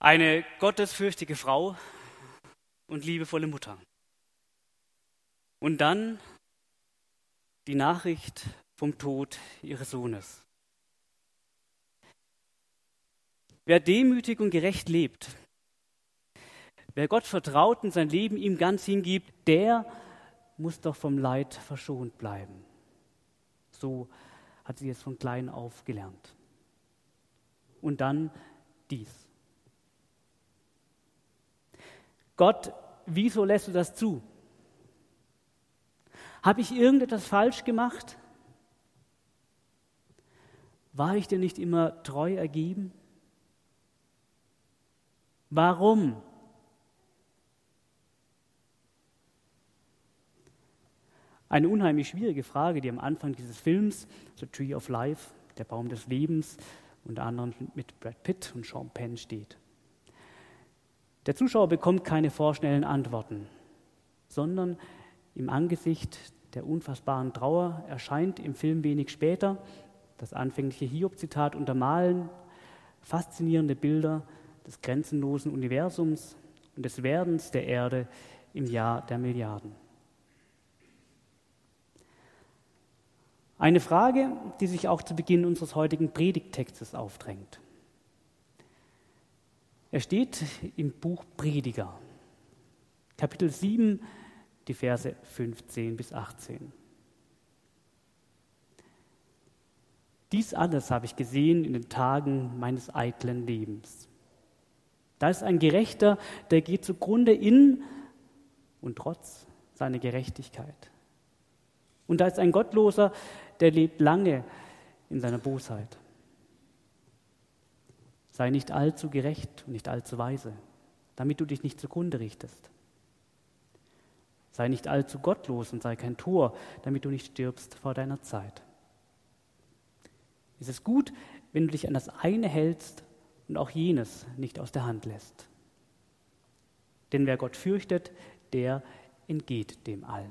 Eine gottesfürchtige Frau und liebevolle Mutter. Und dann die Nachricht vom Tod ihres Sohnes. Wer demütig und gerecht lebt, wer Gott vertraut und sein Leben ihm ganz hingibt, der muss doch vom Leid verschont bleiben. So hat sie es von klein auf gelernt. Und dann dies. Gott, wieso lässt du das zu? Habe ich irgendetwas falsch gemacht? War ich dir nicht immer treu ergeben? Warum? Eine unheimlich schwierige Frage, die am Anfang dieses Films, The Tree of Life, der Baum des Lebens, unter anderem mit Brad Pitt und Sean Penn steht. Der Zuschauer bekommt keine vorschnellen Antworten, sondern im Angesicht der unfassbaren Trauer erscheint im Film wenig später das anfängliche Hiob-Zitat untermalen faszinierende Bilder des grenzenlosen Universums und des Werdens der Erde im Jahr der Milliarden. Eine Frage, die sich auch zu Beginn unseres heutigen Predigttextes aufdrängt. Er steht im Buch Prediger, Kapitel 7, die Verse 15 bis 18. Dies alles habe ich gesehen in den Tagen meines eitlen Lebens. Da ist ein Gerechter, der geht zugrunde in und trotz seiner Gerechtigkeit. Und da ist ein Gottloser, der lebt lange in seiner Bosheit. Sei nicht allzu gerecht und nicht allzu weise, damit du dich nicht zugrunde richtest. Sei nicht allzu gottlos und sei kein Tor, damit du nicht stirbst vor deiner Zeit. Es ist gut, wenn du dich an das eine hältst und auch jenes nicht aus der Hand lässt. Denn wer Gott fürchtet, der entgeht dem allen.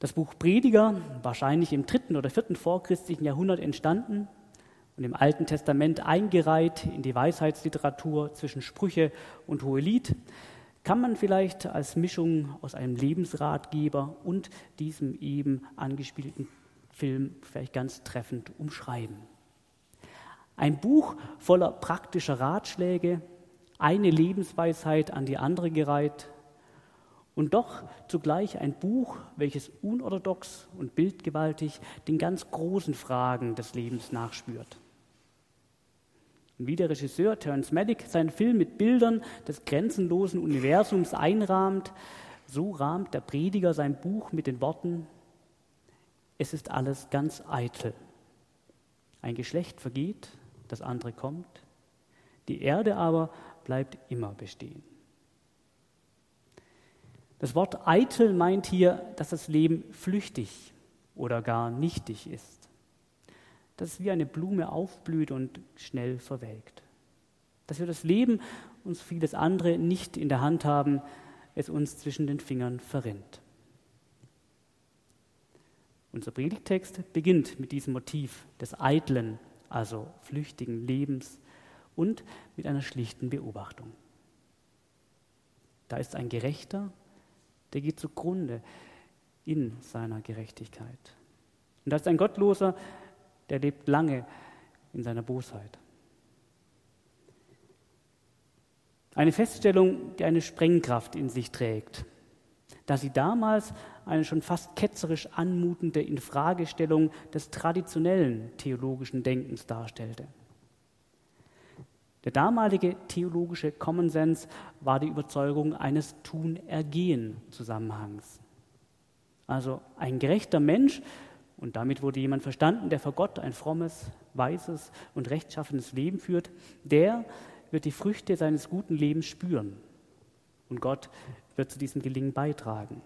Das Buch Prediger, wahrscheinlich im dritten oder vierten vorchristlichen Jahrhundert entstanden und im Alten Testament eingereiht in die Weisheitsliteratur zwischen Sprüche und Hohelied, kann man vielleicht als Mischung aus einem Lebensratgeber und diesem eben angespielten Film vielleicht ganz treffend umschreiben. Ein Buch voller praktischer Ratschläge, eine Lebensweisheit an die andere gereiht, und doch zugleich ein Buch, welches unorthodox und bildgewaltig den ganz großen Fragen des Lebens nachspürt. Und wie der Regisseur Terence Malick seinen Film mit Bildern des grenzenlosen Universums einrahmt, so rahmt der Prediger sein Buch mit den Worten, es ist alles ganz eitel. Ein Geschlecht vergeht, das andere kommt, die Erde aber bleibt immer bestehen. Das Wort eitel meint hier, dass das Leben flüchtig oder gar nichtig ist. Dass es wie eine Blume aufblüht und schnell verwelkt. Dass wir das Leben und so vieles andere nicht in der Hand haben, es uns zwischen den Fingern verrinnt. Unser Predigtext beginnt mit diesem Motiv des eitlen, also flüchtigen Lebens und mit einer schlichten Beobachtung. Da ist ein Gerechter der geht zugrunde in seiner Gerechtigkeit. Und da ist ein Gottloser, der lebt lange in seiner Bosheit. Eine Feststellung, die eine Sprengkraft in sich trägt, da sie damals eine schon fast ketzerisch anmutende Infragestellung des traditionellen theologischen Denkens darstellte. Der damalige theologische Common Sense war die Überzeugung eines Tun-Ergehen-Zusammenhangs. Also ein gerechter Mensch, und damit wurde jemand verstanden, der vor Gott ein frommes, weises und rechtschaffenes Leben führt, der wird die Früchte seines guten Lebens spüren. Und Gott wird zu diesem Gelingen beitragen.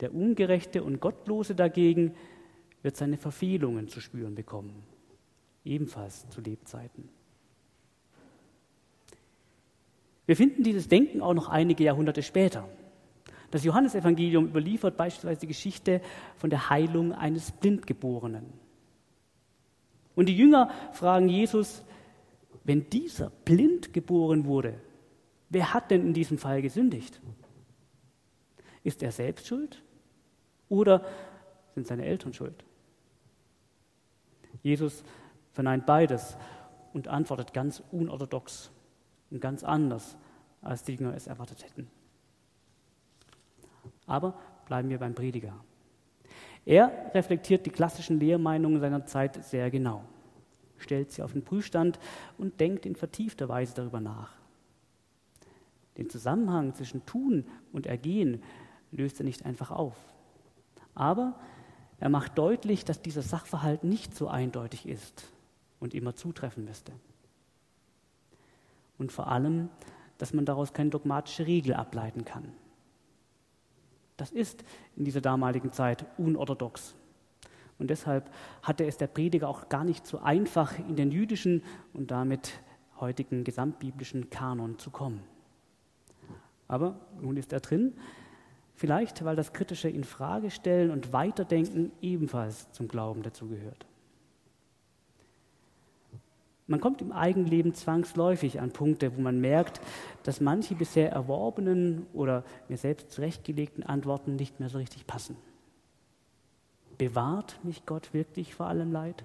Der Ungerechte und Gottlose dagegen wird seine Verfehlungen zu spüren bekommen ebenfalls zu Lebzeiten. Wir finden dieses Denken auch noch einige Jahrhunderte später. Das Johannesevangelium überliefert beispielsweise die Geschichte von der Heilung eines Blindgeborenen. Und die Jünger fragen Jesus, wenn dieser blind geboren wurde, wer hat denn in diesem Fall gesündigt? Ist er selbst schuld oder sind seine Eltern schuld? Jesus verneint beides und antwortet ganz unorthodox und ganz anders, als die Jünger es erwartet hätten. Aber bleiben wir beim Prediger. Er reflektiert die klassischen Lehrmeinungen seiner Zeit sehr genau, stellt sie auf den Prüfstand und denkt in vertiefter Weise darüber nach. Den Zusammenhang zwischen Tun und Ergehen löst er nicht einfach auf. Aber er macht deutlich, dass dieser Sachverhalt nicht so eindeutig ist und immer zutreffen müsste. Und vor allem, dass man daraus keine dogmatische Regel ableiten kann. Das ist in dieser damaligen Zeit unorthodox. Und deshalb hatte es der Prediger auch gar nicht so einfach, in den jüdischen und damit heutigen gesamtbiblischen Kanon zu kommen. Aber nun ist er drin, vielleicht weil das kritische Infragestellen und Weiterdenken ebenfalls zum Glauben dazugehört. Man kommt im Eigenleben zwangsläufig an Punkte, wo man merkt, dass manche bisher erworbenen oder mir selbst zurechtgelegten Antworten nicht mehr so richtig passen. Bewahrt mich Gott wirklich vor allem Leid?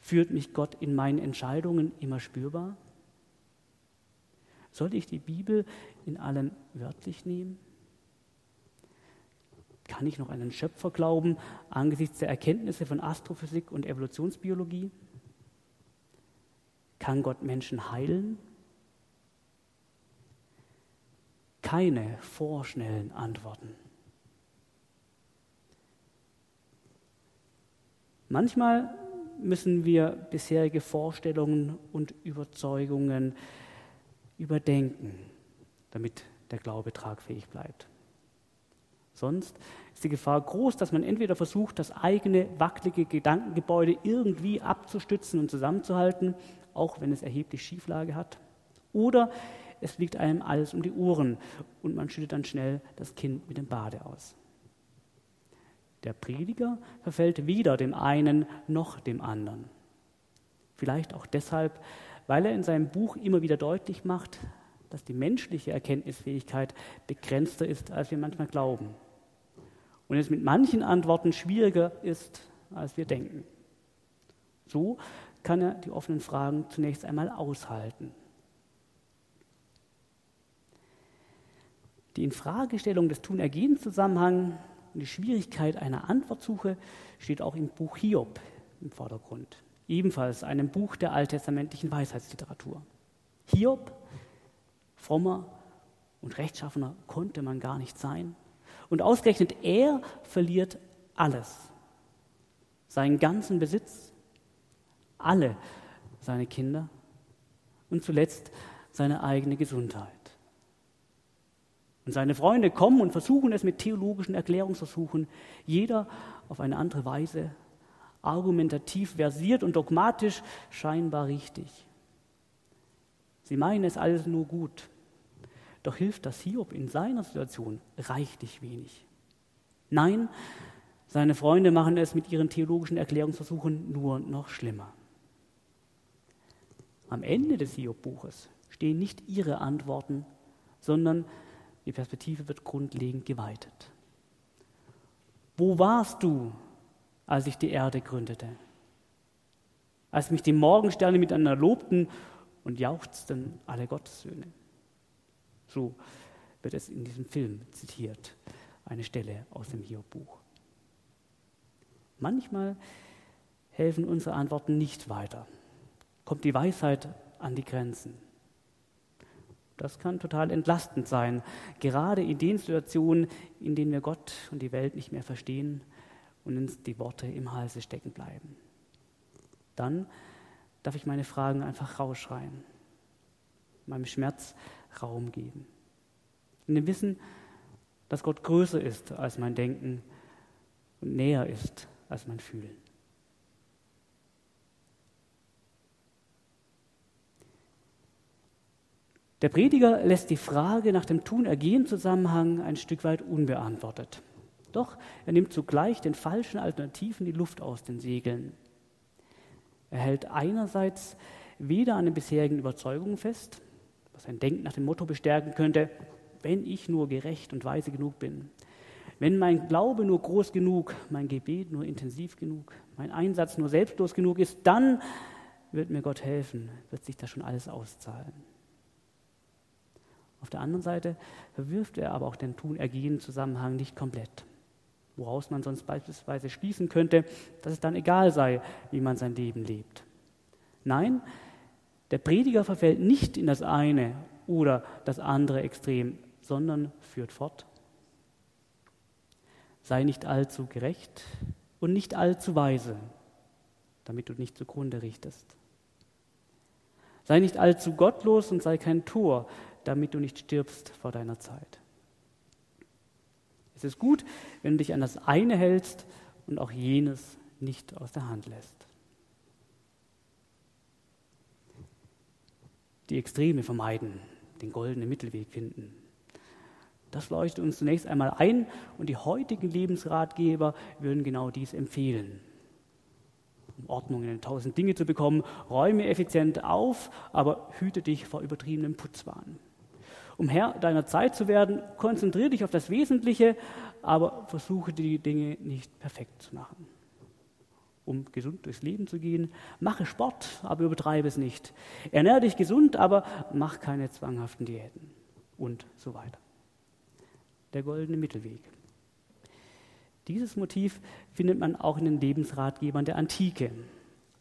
Führt mich Gott in meinen Entscheidungen immer spürbar? Sollte ich die Bibel in allem wörtlich nehmen? Kann ich noch an einen Schöpfer glauben angesichts der Erkenntnisse von Astrophysik und Evolutionsbiologie? Kann Gott Menschen heilen? Keine vorschnellen Antworten. Manchmal müssen wir bisherige Vorstellungen und Überzeugungen überdenken, damit der Glaube tragfähig bleibt. Sonst ist die Gefahr groß, dass man entweder versucht, das eigene wackelige Gedankengebäude irgendwie abzustützen und zusammenzuhalten, auch wenn es erheblich Schieflage hat, oder es fliegt einem alles um die Ohren und man schüttet dann schnell das Kind mit dem Bade aus. Der Prediger verfällt weder dem einen noch dem anderen. Vielleicht auch deshalb, weil er in seinem Buch immer wieder deutlich macht, dass die menschliche Erkenntnisfähigkeit begrenzter ist, als wir manchmal glauben und es mit manchen Antworten schwieriger ist, als wir denken. So kann er die offenen Fragen zunächst einmal aushalten. Die Infragestellung des Tun-Ergehen-Zusammenhangs und die Schwierigkeit einer Antwortsuche steht auch im Buch Hiob im Vordergrund, ebenfalls einem Buch der alttestamentlichen Weisheitsliteratur. Hiob, frommer und rechtschaffener konnte man gar nicht sein. Und ausgerechnet er verliert alles. Seinen ganzen Besitz, alle seine Kinder und zuletzt seine eigene Gesundheit. Und seine Freunde kommen und versuchen es mit theologischen Erklärungsversuchen, jeder auf eine andere Weise, argumentativ versiert und dogmatisch scheinbar richtig. Sie meinen es alles nur gut, doch hilft das Hiob in seiner Situation reichlich wenig. Nein, seine Freunde machen es mit ihren theologischen Erklärungsversuchen nur noch schlimmer. Am Ende des Hiob-Buches stehen nicht ihre Antworten, sondern die Perspektive wird grundlegend geweitet. Wo warst du, als ich die Erde gründete? Als mich die Morgensterne miteinander lobten und jauchzten alle Gottessöhne? So wird es in diesem Film zitiert, eine Stelle aus dem Hiob-Buch. Manchmal helfen unsere Antworten nicht weiter. Kommt die Weisheit an die Grenzen. Das kann total entlastend sein, gerade in den Situationen, in denen wir Gott und die Welt nicht mehr verstehen und uns die Worte im Halse stecken bleiben. Dann darf ich meine Fragen einfach rausschreien, meinem Schmerz Raum geben. In dem Wissen, dass Gott größer ist als mein Denken und näher ist als mein Fühlen. Der Prediger lässt die Frage nach dem Tun-Ergehen-Zusammenhang ein Stück weit unbeantwortet. Doch er nimmt zugleich den falschen Alternativen die Luft aus den Segeln. Er hält einerseits weder an den bisherigen Überzeugungen fest, sein Denken nach dem Motto bestärken könnte, wenn ich nur gerecht und weise genug bin, wenn mein Glaube nur groß genug, mein Gebet nur intensiv genug, mein Einsatz nur selbstlos genug ist, dann wird mir Gott helfen, wird sich das schon alles auszahlen. Auf der anderen Seite verwirft er aber auch den Tun-Ergehen-Zusammenhang nicht komplett, woraus man sonst beispielsweise schließen könnte, dass es dann egal sei, wie man sein Leben lebt. Nein, der Prediger verfällt nicht in das eine oder das andere Extrem, sondern führt fort. Sei nicht allzu gerecht und nicht allzu weise, damit du nicht zugrunde richtest. Sei nicht allzu gottlos und sei kein Tor, damit du nicht stirbst vor deiner Zeit. Es ist gut, wenn du dich an das eine hältst und auch jenes nicht aus der Hand lässt. Die Extreme vermeiden, den goldenen Mittelweg finden. Das leuchtet uns zunächst einmal ein und die heutigen Lebensratgeber würden genau dies empfehlen. Um Ordnung in den tausend Dinge zu bekommen, räume effizient auf, aber hüte dich vor übertriebenem Putzwahn. Um Herr deiner Zeit zu werden, konzentriere dich auf das Wesentliche, aber versuche die Dinge nicht perfekt zu machen. Um gesund durchs Leben zu gehen, mache Sport, aber übertreibe es nicht. Ernähre dich gesund, aber mach keine zwanghaften Diäten und so weiter der goldene Mittelweg. Dieses Motiv findet man auch in den Lebensratgebern der Antike,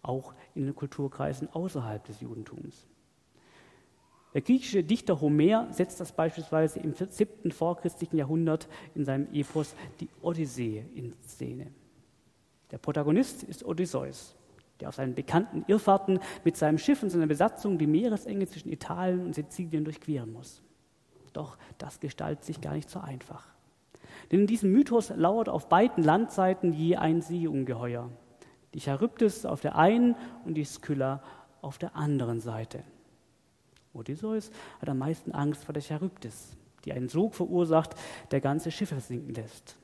auch in den Kulturkreisen außerhalb des Judentums. Der griechische Dichter Homer setzt das beispielsweise im 7. vorchristlichen Jahrhundert in seinem Epos die Odyssee in Szene. Der Protagonist ist Odysseus, der auf seinen bekannten Irrfahrten mit seinem Schiff und seiner Besatzung die Meeresenge zwischen Italien und Sizilien durchqueren muss. Doch das gestaltet sich gar nicht so einfach. Denn in diesem Mythos lauert auf beiden Landseiten je ein Seeungeheuer. Die Charybdis auf der einen und die Skylla auf der anderen Seite. Odysseus hat am meisten Angst vor der Charybdis, die einen Sog verursacht, der ganze Schiffe sinken lässt.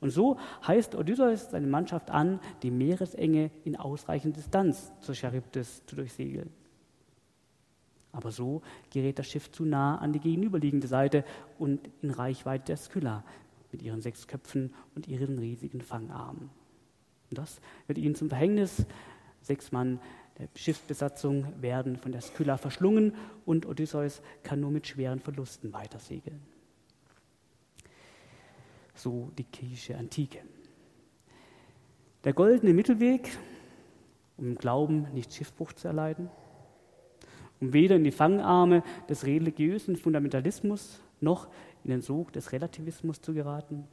Und so heißt Odysseus seine Mannschaft an, die Meeresenge in ausreichender Distanz zur Charybdis zu durchsegeln. Aber so gerät das Schiff zu nah an die gegenüberliegende Seite und in Reichweite der Skylla mit ihren sechs Köpfen und ihren riesigen Fangarmen. Und das wird ihnen zum Verhängnis. Sechs Mann der Schiffsbesatzung werden von der Skylla verschlungen und Odysseus kann nur mit schweren Verlusten weitersegeln. So die griechische Antike. Der goldene Mittelweg, um im Glauben nicht Schiffbruch zu erleiden, um weder in die Fangarme des religiösen Fundamentalismus noch in den Sog des Relativismus zu geraten,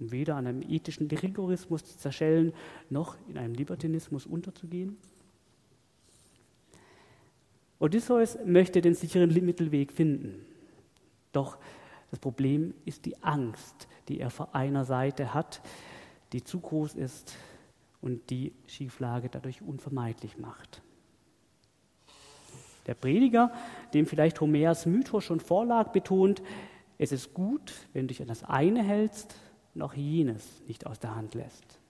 um weder an einem ethischen Rigorismus zu zerschellen, noch in einem Libertinismus unterzugehen? Odysseus möchte den sicheren Mittelweg finden. Doch das Problem ist die Angst, die er vor einer Seite hat, die zu groß ist und die Schieflage dadurch unvermeidlich macht. Der Prediger, dem vielleicht Homers Mythos schon vorlag, betont, es ist gut, wenn du dich an das eine hältst und auch jenes nicht aus der Hand lässt.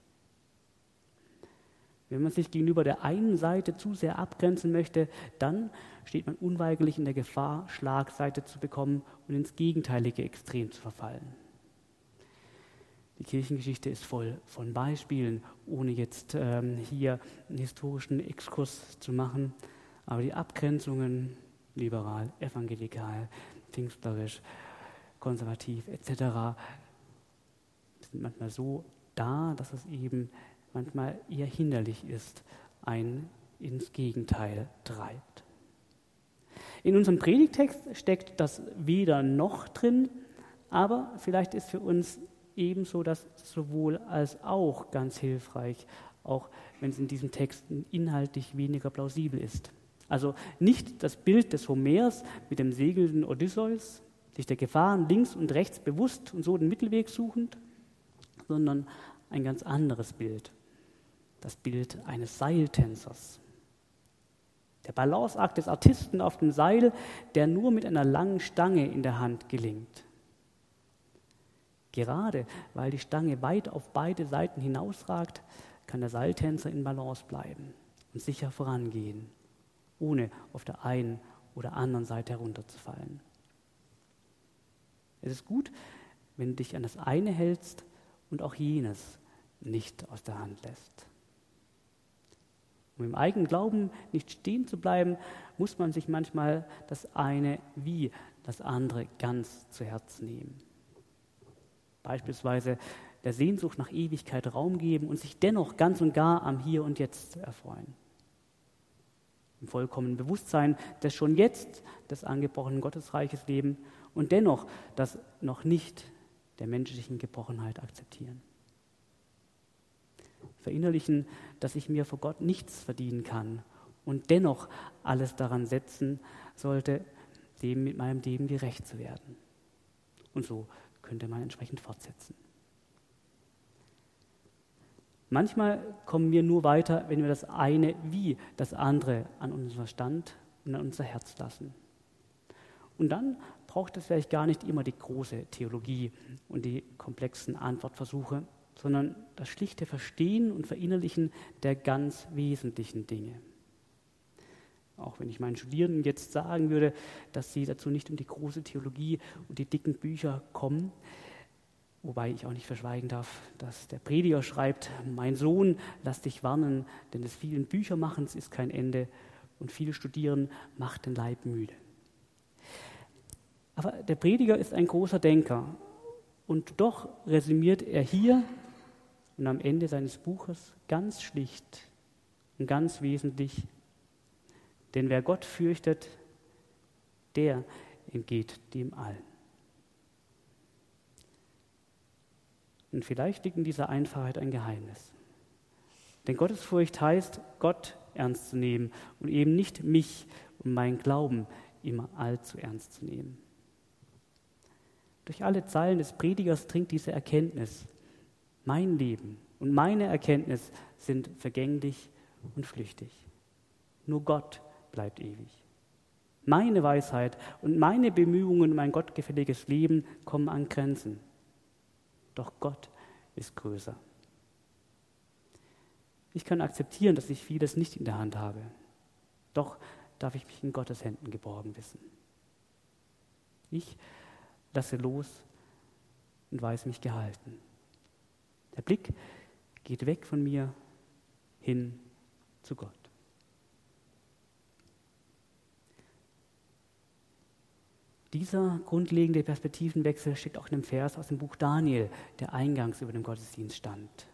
Wenn man sich gegenüber der einen Seite zu sehr abgrenzen möchte, dann steht man unweigerlich in der Gefahr, Schlagseite zu bekommen und ins gegenteilige Extrem zu verfallen. Die Kirchengeschichte ist voll von Beispielen, ohne jetzt ähm, hier einen historischen Exkurs zu machen. Aber die Abgrenzungen, liberal, evangelikal, pfingstlerisch, konservativ etc., sind manchmal so da, dass es eben manchmal eher hinderlich ist, einen ins Gegenteil treibt. In unserem Predigtext steckt das weder noch drin, aber vielleicht ist für uns ebenso das sowohl als auch ganz hilfreich, auch wenn es in diesem Text inhaltlich weniger plausibel ist. Also nicht das Bild des Homers mit dem segelnden Odysseus, sich der Gefahren links und rechts bewusst und so den Mittelweg suchend, sondern ein ganz anderes Bild. Das Bild eines Seiltänzers. Der Balanceakt des Artisten auf dem Seil, der nur mit einer langen Stange in der Hand gelingt. Gerade weil die Stange weit auf beide Seiten hinausragt, kann der Seiltänzer in Balance bleiben und sicher vorangehen, ohne auf der einen oder anderen Seite herunterzufallen. Es ist gut, wenn du dich an das eine hältst und auch jenes nicht aus der Hand lässt. Um im eigenen Glauben nicht stehen zu bleiben, muss man sich manchmal das eine wie das andere ganz zu Herzen nehmen. Beispielsweise der Sehnsucht nach Ewigkeit Raum geben und sich dennoch ganz und gar am Hier und Jetzt erfreuen. Im vollkommenen Bewusstsein des schon jetzt des angebrochenen Gottesreiches leben und dennoch das noch nicht der menschlichen Gebrochenheit akzeptieren. Verinnerlichen, dass ich mir vor Gott nichts verdienen kann und dennoch alles daran setzen sollte, dem mit meinem Leben gerecht zu werden. Und so könnte man entsprechend fortsetzen. Manchmal kommen wir nur weiter, wenn wir das eine wie das andere an unseren Verstand und an unser Herz lassen. Und dann braucht es vielleicht gar nicht immer die große Theologie und die komplexen Antwortversuche, sondern das schlichte Verstehen und Verinnerlichen der ganz wesentlichen Dinge. Auch wenn ich meinen Studierenden jetzt sagen würde, dass sie dazu nicht um die große Theologie und die dicken Bücher kommen, wobei ich auch nicht verschweigen darf, dass der Prediger schreibt, mein Sohn, lass dich warnen, denn des vielen Büchermachens ist kein Ende und viel Studieren macht den Leib müde. Aber der Prediger ist ein großer Denker und doch resümiert er hier und am Ende seines Buches ganz schlicht und ganz wesentlich denn wer Gott fürchtet, der entgeht dem allen. Und vielleicht liegt in dieser Einfachheit ein Geheimnis. Denn Gottesfurcht heißt, Gott ernst zu nehmen und eben nicht mich und meinen Glauben immer allzu ernst zu nehmen. Durch alle Zeilen des Predigers dringt diese Erkenntnis. Mein Leben und meine Erkenntnis sind vergänglich und flüchtig. Nur Gott bleibt ewig. Meine Weisheit und meine Bemühungen um ein gottgefälliges Leben kommen an Grenzen. Doch Gott ist größer. Ich kann akzeptieren, dass ich vieles nicht in der Hand habe. Doch darf ich mich in Gottes Händen geborgen wissen. Ich lasse los und weiß mich gehalten. Der Blick geht weg von mir hin zu Gott. Dieser grundlegende Perspektivenwechsel steckt auch in dem Vers aus dem Buch Daniel, der eingangs über dem Gottesdienst stand.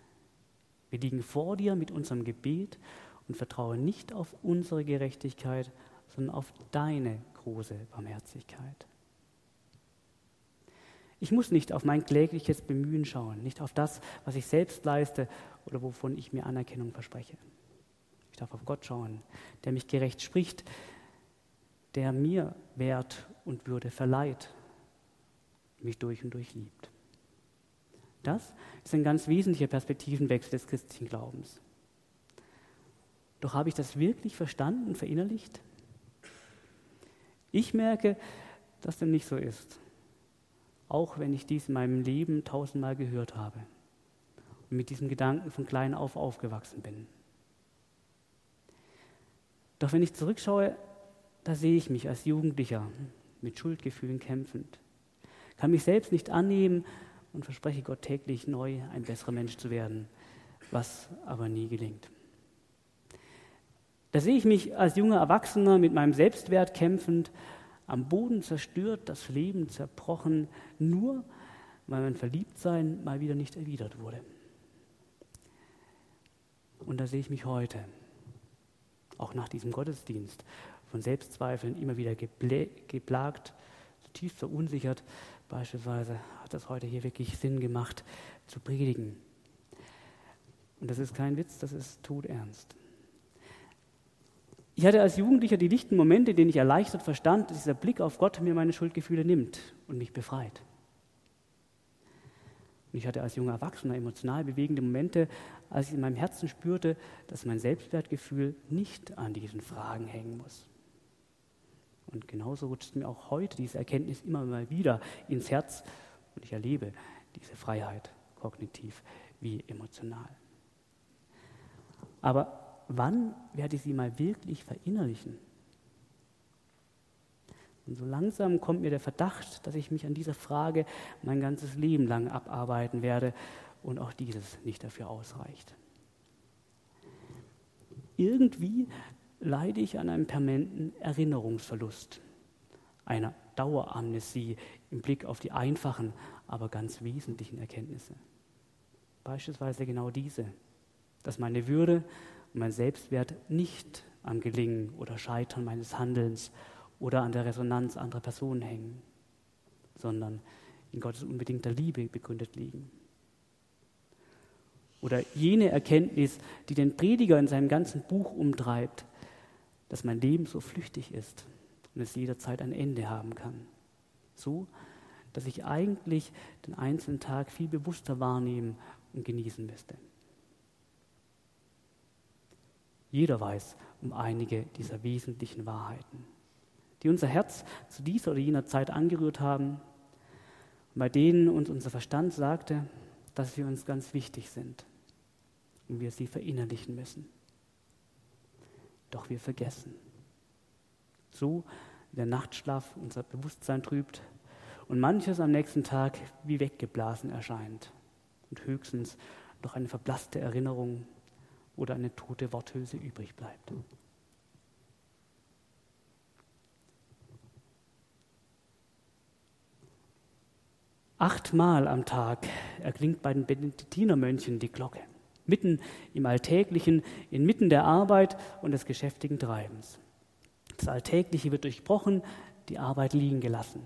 Wir liegen vor dir mit unserem Gebet und vertrauen nicht auf unsere Gerechtigkeit, sondern auf deine große Barmherzigkeit. Ich muss nicht auf mein klägliches Bemühen schauen, nicht auf das, was ich selbst leiste oder wovon ich mir Anerkennung verspreche. Ich darf auf Gott schauen, der mich gerecht spricht, der mir Wert und Würde verleiht, mich durch und durch liebt. Das ist ein ganz wesentlicher Perspektivenwechsel des christlichen Glaubens. Doch habe ich das wirklich verstanden und verinnerlicht? Ich merke, dass dem nicht so ist, auch wenn ich dies in meinem Leben tausendmal gehört habe und mit diesem Gedanken von klein auf aufgewachsen bin. Doch wenn ich zurückschaue, da sehe ich mich als Jugendlicher mit Schuldgefühlen kämpfend, kann mich selbst nicht annehmen und verspreche Gott täglich neu, ein besserer Mensch zu werden, was aber nie gelingt. Da sehe ich mich als junger Erwachsener mit meinem Selbstwert kämpfend, am Boden zerstört, das Leben zerbrochen, nur weil mein Verliebtsein mal wieder nicht erwidert wurde. Und da sehe ich mich heute, auch nach diesem Gottesdienst, von Selbstzweifeln immer wieder geplagt, zutiefst verunsichert. Beispielsweise hat es heute hier wirklich Sinn gemacht, zu predigen. Und das ist kein Witz, das ist todernst. Ich hatte als Jugendlicher die lichten Momente, in denen ich erleichtert verstand, dass dieser Blick auf Gott mir meine Schuldgefühle nimmt und mich befreit. Und ich hatte als junger Erwachsener emotional bewegende Momente, als ich in meinem Herzen spürte, dass mein Selbstwertgefühl nicht an diesen Fragen hängen muss. Und genauso rutscht mir auch heute diese Erkenntnis immer mal wieder ins Herz und ich erlebe diese Freiheit, kognitiv wie emotional. Aber wann werde ich sie mal wirklich verinnerlichen? Und so langsam kommt mir der Verdacht, dass ich mich an dieser Frage mein ganzes Leben lang abarbeiten werde und auch dieses nicht dafür ausreicht. Irgendwie leide ich an einem permanenten Erinnerungsverlust, einer Daueramnesie im Blick auf die einfachen, aber ganz wesentlichen Erkenntnisse. Beispielsweise genau diese, dass meine Würde und mein Selbstwert nicht am Gelingen oder Scheitern meines Handelns oder an der Resonanz anderer Personen hängen, sondern in Gottes unbedingter Liebe begründet liegen. Oder jene Erkenntnis, die den Prediger in seinem ganzen Buch umtreibt, dass mein Leben so flüchtig ist und es jederzeit ein Ende haben kann. So, dass ich eigentlich den einzelnen Tag viel bewusster wahrnehmen und genießen müsste. Jeder weiß um einige dieser wesentlichen Wahrheiten die unser Herz zu dieser oder jener Zeit angerührt haben bei denen uns unser Verstand sagte, dass sie uns ganz wichtig sind und wir sie verinnerlichen müssen. Doch wir vergessen. So wie der Nachtschlaf unser Bewusstsein trübt und manches am nächsten Tag wie weggeblasen erscheint und höchstens noch eine verblasste Erinnerung oder eine tote Worthülse übrig bleibt. Achtmal am Tag erklingt bei den Benediktinermönchen die Glocke, mitten im Alltäglichen, inmitten der Arbeit und des geschäftigen Treibens. Das Alltägliche wird durchbrochen, die Arbeit liegen gelassen.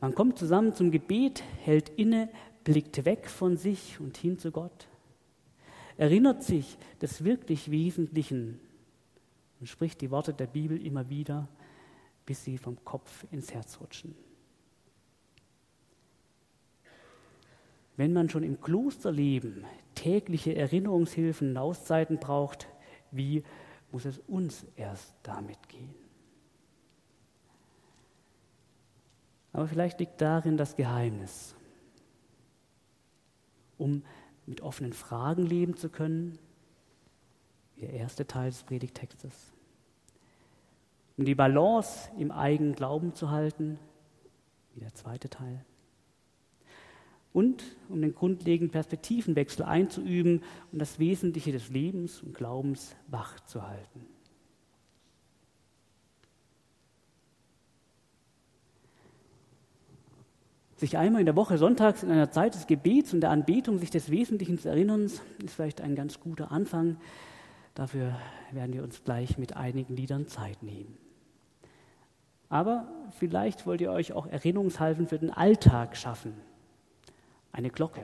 Man kommt zusammen zum Gebet, hält inne, blickt weg von sich und hin zu Gott, erinnert sich des wirklich Wesentlichen und spricht die Worte der Bibel immer wieder, bis sie vom Kopf ins Herz rutschen. Wenn man schon im Klosterleben tägliche Erinnerungshilfen und Auszeiten braucht, wie muss es uns erst damit gehen? Aber vielleicht liegt darin das Geheimnis. Um mit offenen Fragen leben zu können, wie der erste Teil des Predigtextes. Um die Balance im eigenen Glauben zu halten, wie der zweite Teil und um den grundlegenden Perspektivenwechsel einzuüben und das Wesentliche des Lebens und Glaubens wach zu halten. Sich einmal in der Woche sonntags in einer Zeit des Gebets und der Anbetung sich des Wesentlichen zu erinnern, ist vielleicht ein ganz guter Anfang. Dafür werden wir uns gleich mit einigen Liedern Zeit nehmen. Aber vielleicht wollt ihr euch auch Erinnerungshalfen für den Alltag schaffen, eine Glocke,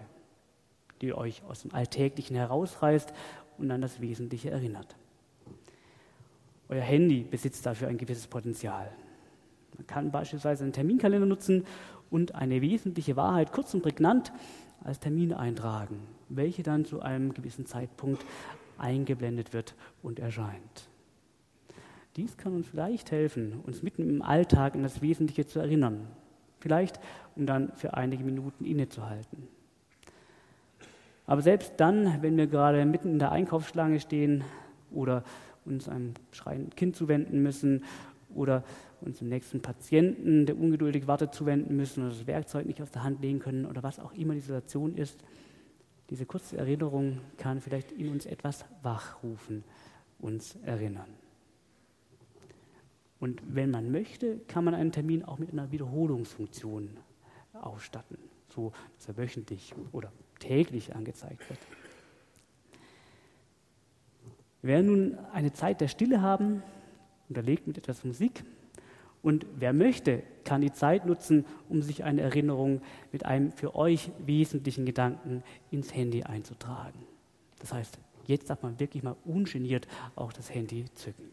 die euch aus dem Alltäglichen herausreißt und an das Wesentliche erinnert. Euer Handy besitzt dafür ein gewisses Potenzial. Man kann beispielsweise einen Terminkalender nutzen und eine wesentliche Wahrheit kurz und prägnant als Termin eintragen, welche dann zu einem gewissen Zeitpunkt eingeblendet wird und erscheint. Dies kann uns vielleicht helfen, uns mitten im Alltag an das Wesentliche zu erinnern, Vielleicht, um dann für einige Minuten innezuhalten. Aber selbst dann, wenn wir gerade mitten in der Einkaufsschlange stehen oder uns einem schreienden Kind zuwenden müssen oder uns dem nächsten Patienten, der ungeduldig wartet, zuwenden müssen oder das Werkzeug nicht aus der Hand legen können oder was auch immer die Situation ist, diese kurze Erinnerung kann vielleicht in uns etwas wachrufen, uns erinnern. Und wenn man möchte, kann man einen Termin auch mit einer Wiederholungsfunktion ausstatten, so dass er wöchentlich oder täglich angezeigt wird. Wir werden nun eine Zeit der Stille haben, unterlegt mit etwas Musik. Und wer möchte, kann die Zeit nutzen, um sich eine Erinnerung mit einem für euch wesentlichen Gedanken ins Handy einzutragen. Das heißt, jetzt darf man wirklich mal ungeniert auch das Handy zücken.